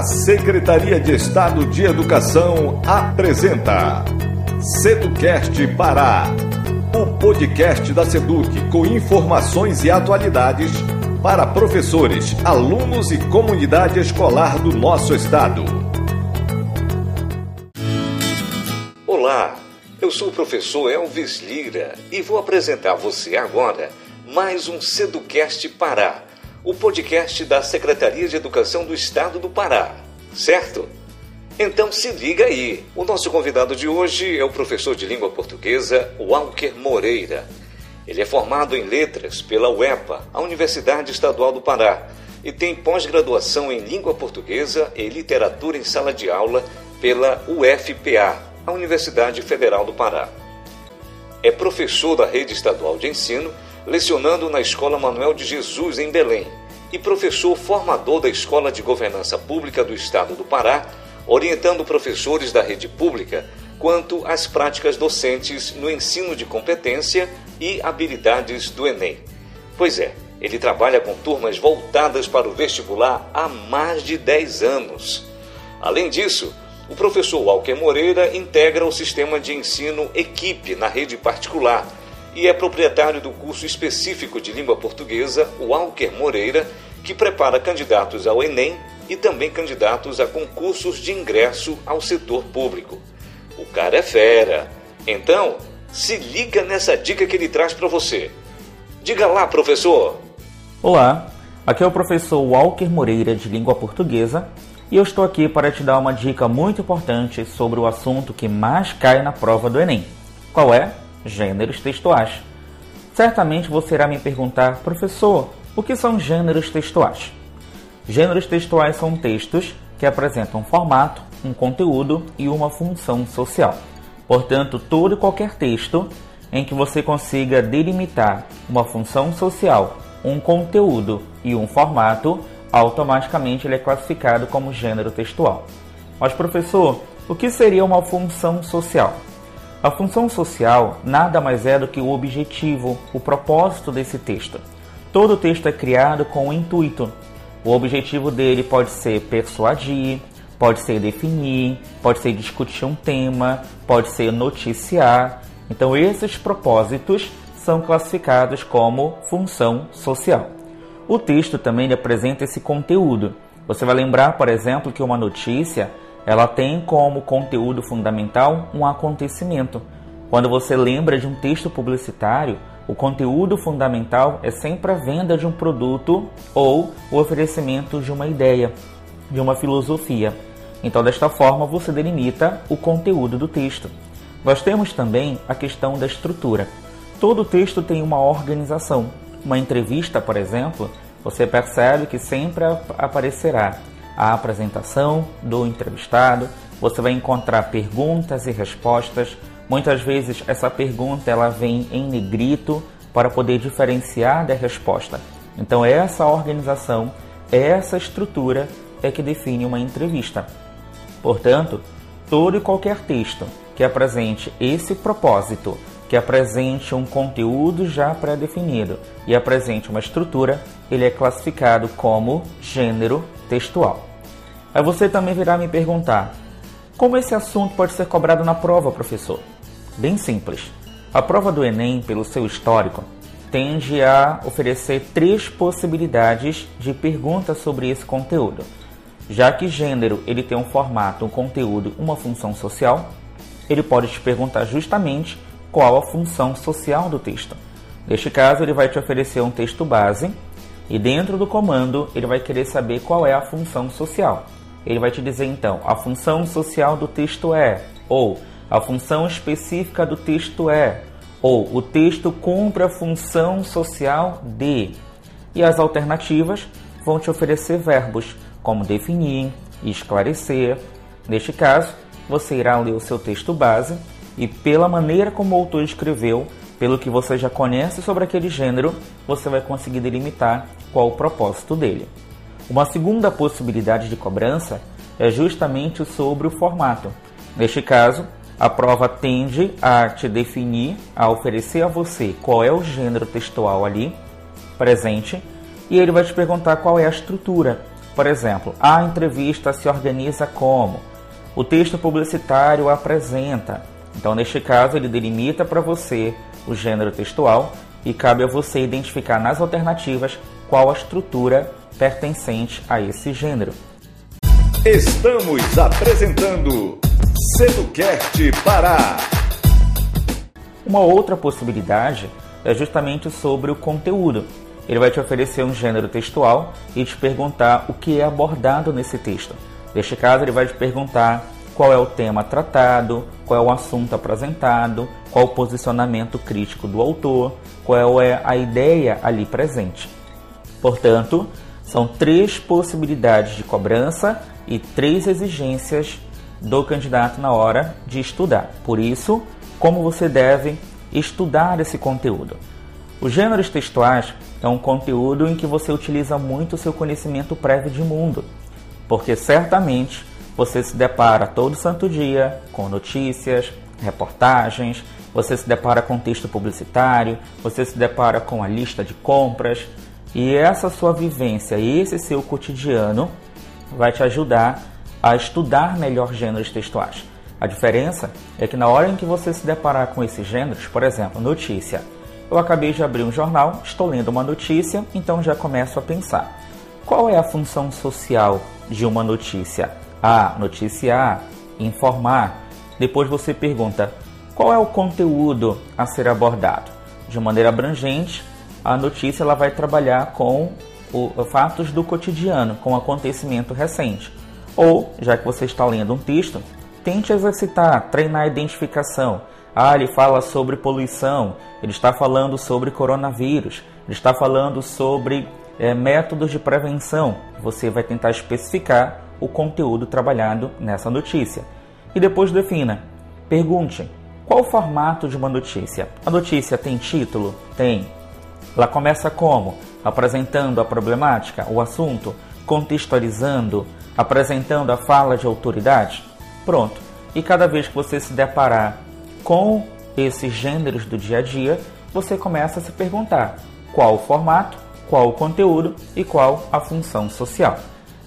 A Secretaria de Estado de Educação apresenta Seducast Pará, o podcast da Seduc com informações e atualidades para professores, alunos e comunidade escolar do nosso estado. Olá, eu sou o professor Elvis Lira e vou apresentar a você agora mais um Seducast Pará o podcast da Secretaria de Educação do Estado do Pará, certo? Então se liga aí. O nosso convidado de hoje é o professor de língua portuguesa Walker Moreira. Ele é formado em letras pela UEPA, a Universidade Estadual do Pará, e tem pós-graduação em língua portuguesa e literatura em sala de aula pela UFPA, a Universidade Federal do Pará. É professor da rede estadual de ensino lecionando na Escola Manuel de Jesus, em Belém, e professor formador da Escola de Governança Pública do Estado do Pará, orientando professores da rede pública quanto às práticas docentes no ensino de competência e habilidades do Enem. Pois é, ele trabalha com turmas voltadas para o vestibular há mais de 10 anos. Além disso, o professor Walker Moreira integra o sistema de ensino Equipe na rede particular e é proprietário do curso específico de língua portuguesa Walker Moreira, que prepara candidatos ao Enem e também candidatos a concursos de ingresso ao setor público. O cara é fera. Então, se liga nessa dica que ele traz para você. Diga lá, professor. Olá, aqui é o professor Walker Moreira de língua portuguesa e eu estou aqui para te dar uma dica muito importante sobre o assunto que mais cai na prova do Enem. Qual é? Gêneros textuais. Certamente você irá me perguntar, professor, o que são gêneros textuais? Gêneros textuais são textos que apresentam um formato, um conteúdo e uma função social. Portanto, todo e qualquer texto em que você consiga delimitar uma função social, um conteúdo e um formato, automaticamente ele é classificado como gênero textual. Mas, professor, o que seria uma função social? A função social nada mais é do que o objetivo, o propósito desse texto. Todo texto é criado com um intuito. O objetivo dele pode ser persuadir, pode ser definir, pode ser discutir um tema, pode ser noticiar. Então, esses propósitos são classificados como função social. O texto também apresenta esse conteúdo. Você vai lembrar, por exemplo, que uma notícia ela tem como conteúdo fundamental um acontecimento. Quando você lembra de um texto publicitário, o conteúdo fundamental é sempre a venda de um produto ou o oferecimento de uma ideia, de uma filosofia. Então, desta forma, você delimita o conteúdo do texto. Nós temos também a questão da estrutura. Todo texto tem uma organização. Uma entrevista, por exemplo, você percebe que sempre aparecerá a apresentação do entrevistado, você vai encontrar perguntas e respostas. Muitas vezes essa pergunta ela vem em negrito para poder diferenciar da resposta. Então essa organização, essa estrutura é que define uma entrevista. Portanto, todo e qualquer texto que apresente esse propósito, que apresente um conteúdo já pré-definido e apresente uma estrutura, ele é classificado como gênero textual. Aí você também virá me perguntar: como esse assunto pode ser cobrado na prova, professor? Bem simples. A prova do Enem, pelo seu histórico, tende a oferecer três possibilidades de perguntas sobre esse conteúdo. Já que gênero ele tem um formato, um conteúdo, uma função social, ele pode te perguntar justamente qual a função social do texto. Neste caso, ele vai te oferecer um texto base e dentro do comando ele vai querer saber qual é a função social ele vai te dizer então a função social do texto é, ou a função específica do texto é, ou o texto cumpre a função social de. E as alternativas vão te oferecer verbos como definir, esclarecer. Neste caso, você irá ler o seu texto base e, pela maneira como o autor escreveu, pelo que você já conhece sobre aquele gênero, você vai conseguir delimitar qual o propósito dele. Uma segunda possibilidade de cobrança é justamente sobre o formato. Neste caso, a prova tende a te definir, a oferecer a você qual é o gênero textual ali presente, e ele vai te perguntar qual é a estrutura. Por exemplo, a entrevista se organiza como? O texto publicitário apresenta. Então, neste caso, ele delimita para você o gênero textual e cabe a você identificar nas alternativas qual a estrutura pertencente a esse gênero. Estamos apresentando Seducast Pará. Uma outra possibilidade é justamente sobre o conteúdo. Ele vai te oferecer um gênero textual e te perguntar o que é abordado nesse texto. Neste caso, ele vai te perguntar qual é o tema tratado, qual é o assunto apresentado, qual o posicionamento crítico do autor, qual é a ideia ali presente. Portanto, são três possibilidades de cobrança e três exigências do candidato na hora de estudar. Por isso, como você deve estudar esse conteúdo. Os gêneros textuais é um conteúdo em que você utiliza muito o seu conhecimento prévio de mundo, porque certamente você se depara todo santo dia com notícias, reportagens, você se depara com texto publicitário, você se depara com a lista de compras, e essa sua vivência esse seu cotidiano vai te ajudar a estudar melhor gêneros textuais. A diferença é que na hora em que você se deparar com esses gêneros, por exemplo, notícia, eu acabei de abrir um jornal, estou lendo uma notícia, então já começo a pensar: qual é a função social de uma notícia? A. Noticiar, informar. Depois você pergunta: qual é o conteúdo a ser abordado? De maneira abrangente, a notícia ela vai trabalhar com o, fatos do cotidiano, com acontecimento recente. Ou, já que você está lendo um texto, tente exercitar, treinar a identificação. Ah, ele fala sobre poluição, ele está falando sobre coronavírus, ele está falando sobre é, métodos de prevenção. Você vai tentar especificar o conteúdo trabalhado nessa notícia. E depois defina. Pergunte: qual o formato de uma notícia? A notícia tem título? Tem. Ela começa como? Apresentando a problemática, o assunto, contextualizando, apresentando a fala de autoridade? Pronto. E cada vez que você se deparar com esses gêneros do dia a dia, você começa a se perguntar qual o formato, qual o conteúdo e qual a função social.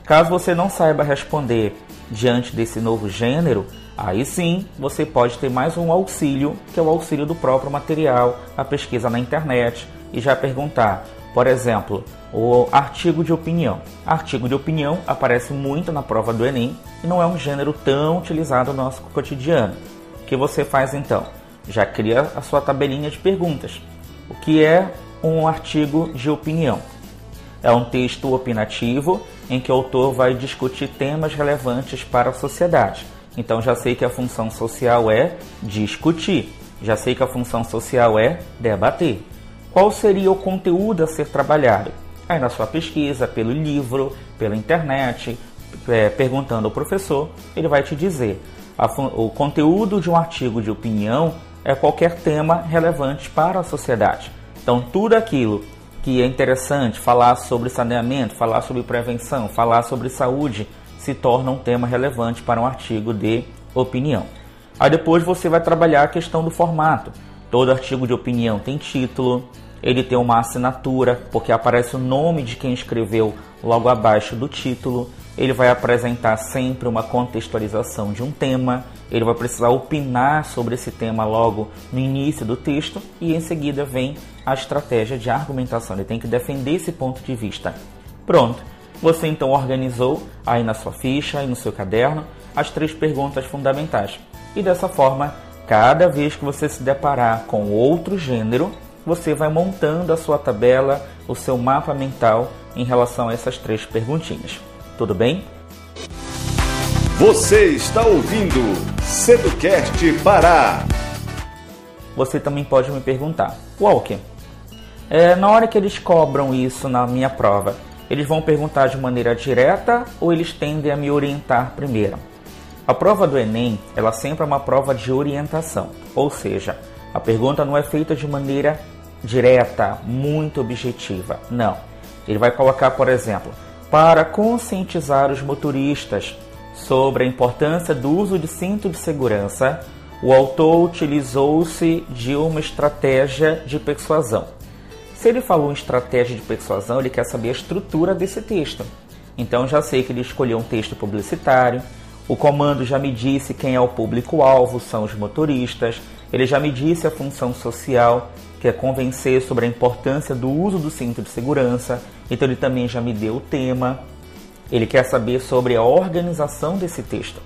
Caso você não saiba responder diante desse novo gênero, aí sim você pode ter mais um auxílio, que é o auxílio do próprio material, a pesquisa na internet e já perguntar, por exemplo, o artigo de opinião. Artigo de opinião aparece muito na prova do Enem e não é um gênero tão utilizado no nosso cotidiano. O que você faz então? Já cria a sua tabelinha de perguntas. O que é um artigo de opinião? É um texto opinativo em que o autor vai discutir temas relevantes para a sociedade. Então já sei que a função social é discutir, já sei que a função social é debater. Qual seria o conteúdo a ser trabalhado? Aí na sua pesquisa, pelo livro, pela internet, é, perguntando ao professor, ele vai te dizer o conteúdo de um artigo de opinião é qualquer tema relevante para a sociedade. Então, tudo aquilo que é interessante, falar sobre saneamento, falar sobre prevenção, falar sobre saúde, se torna um tema relevante para um artigo de opinião. Aí depois você vai trabalhar a questão do formato. Todo artigo de opinião tem título, ele tem uma assinatura, porque aparece o nome de quem escreveu logo abaixo do título ele vai apresentar sempre uma contextualização de um tema, ele vai precisar opinar sobre esse tema logo no início do texto e em seguida vem a estratégia de argumentação. Ele tem que defender esse ponto de vista. Pronto, você então organizou aí na sua ficha e no seu caderno as três perguntas fundamentais. E dessa forma, cada vez que você se deparar com outro gênero, você vai montando a sua tabela, o seu mapa mental em relação a essas três perguntinhas. Tudo bem? Você está ouvindo Seducast Pará. Você também pode me perguntar, Walker, é, na hora que eles cobram isso na minha prova, eles vão perguntar de maneira direta ou eles tendem a me orientar primeiro? A prova do Enem, ela sempre é uma prova de orientação, ou seja, a pergunta não é feita de maneira direta, muito objetiva. Não. Ele vai colocar, por exemplo, para conscientizar os motoristas sobre a importância do uso de cinto de segurança, o autor utilizou-se de uma estratégia de persuasão. Se ele falou em estratégia de persuasão, ele quer saber a estrutura desse texto. Então já sei que ele escolheu um texto publicitário. O comando já me disse quem é o público-alvo, são os motoristas. Ele já me disse a função social, que é convencer sobre a importância do uso do cinto de segurança. Então ele também já me deu o tema. Ele quer saber sobre a organização desse texto.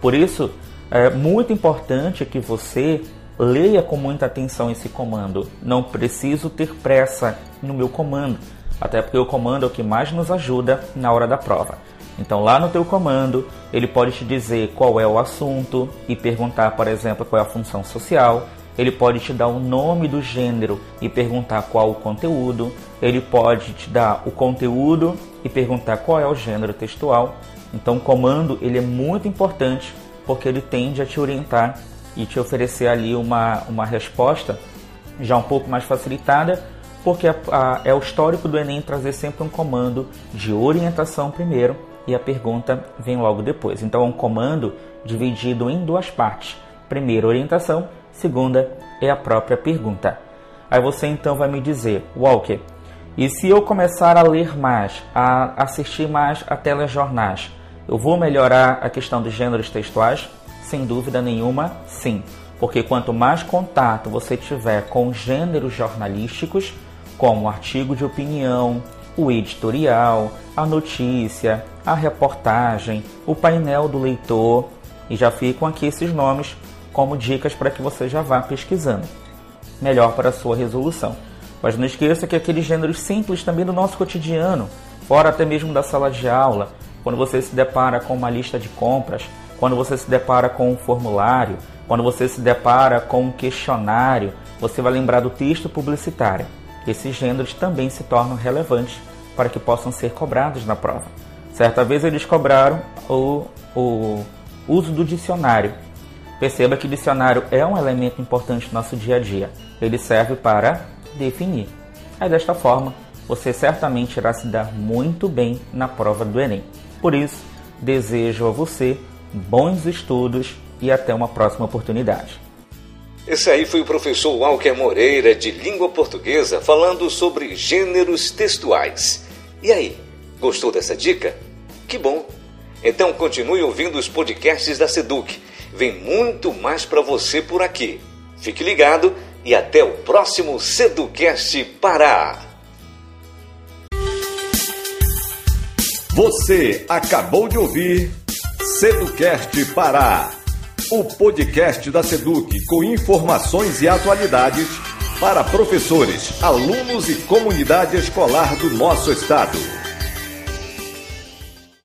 Por isso, é muito importante que você leia com muita atenção esse comando. Não preciso ter pressa no meu comando, até porque o comando é o que mais nos ajuda na hora da prova. Então, lá no teu comando, ele pode te dizer qual é o assunto e perguntar, por exemplo, qual é a função social. Ele pode te dar o nome do gênero e perguntar qual o conteúdo. Ele pode te dar o conteúdo e perguntar qual é o gênero textual. Então, o comando ele é muito importante porque ele tende a te orientar e te oferecer ali uma, uma resposta já um pouco mais facilitada, porque a, a, é o histórico do Enem trazer sempre um comando de orientação primeiro e a pergunta vem logo depois. Então, é um comando dividido em duas partes. Primeiro, orientação, segunda é a própria pergunta. Aí você então vai me dizer, Walker, e se eu começar a ler mais, a assistir mais a telejornais, eu vou melhorar a questão dos gêneros textuais? Sem dúvida nenhuma, sim. Porque quanto mais contato você tiver com gêneros jornalísticos, como o artigo de opinião, o editorial, a notícia, a reportagem, o painel do leitor, e já ficam aqui esses nomes como dicas para que você já vá pesquisando. Melhor para a sua resolução. Mas não esqueça que aqueles gêneros simples também do nosso cotidiano, fora até mesmo da sala de aula, quando você se depara com uma lista de compras, quando você se depara com um formulário, quando você se depara com um questionário, você vai lembrar do texto publicitário. Esses gêneros também se tornam relevantes para que possam ser cobrados na prova. Certa vez eles cobraram o, o uso do dicionário. Perceba que dicionário é um elemento importante no nosso dia a dia. Ele serve para definir. Aí desta forma, você certamente irá se dar muito bem na prova do Enem. Por isso, desejo a você bons estudos e até uma próxima oportunidade. Esse aí foi o professor Walker Moreira, de língua portuguesa, falando sobre gêneros textuais. E aí, gostou dessa dica? Que bom! Então continue ouvindo os podcasts da Seduc. Vem muito mais para você por aqui. Fique ligado e até o próximo Seducast Pará. Você acabou de ouvir Seducast Pará, o podcast da Seduc com informações e atualidades para professores, alunos e comunidade escolar do nosso estado.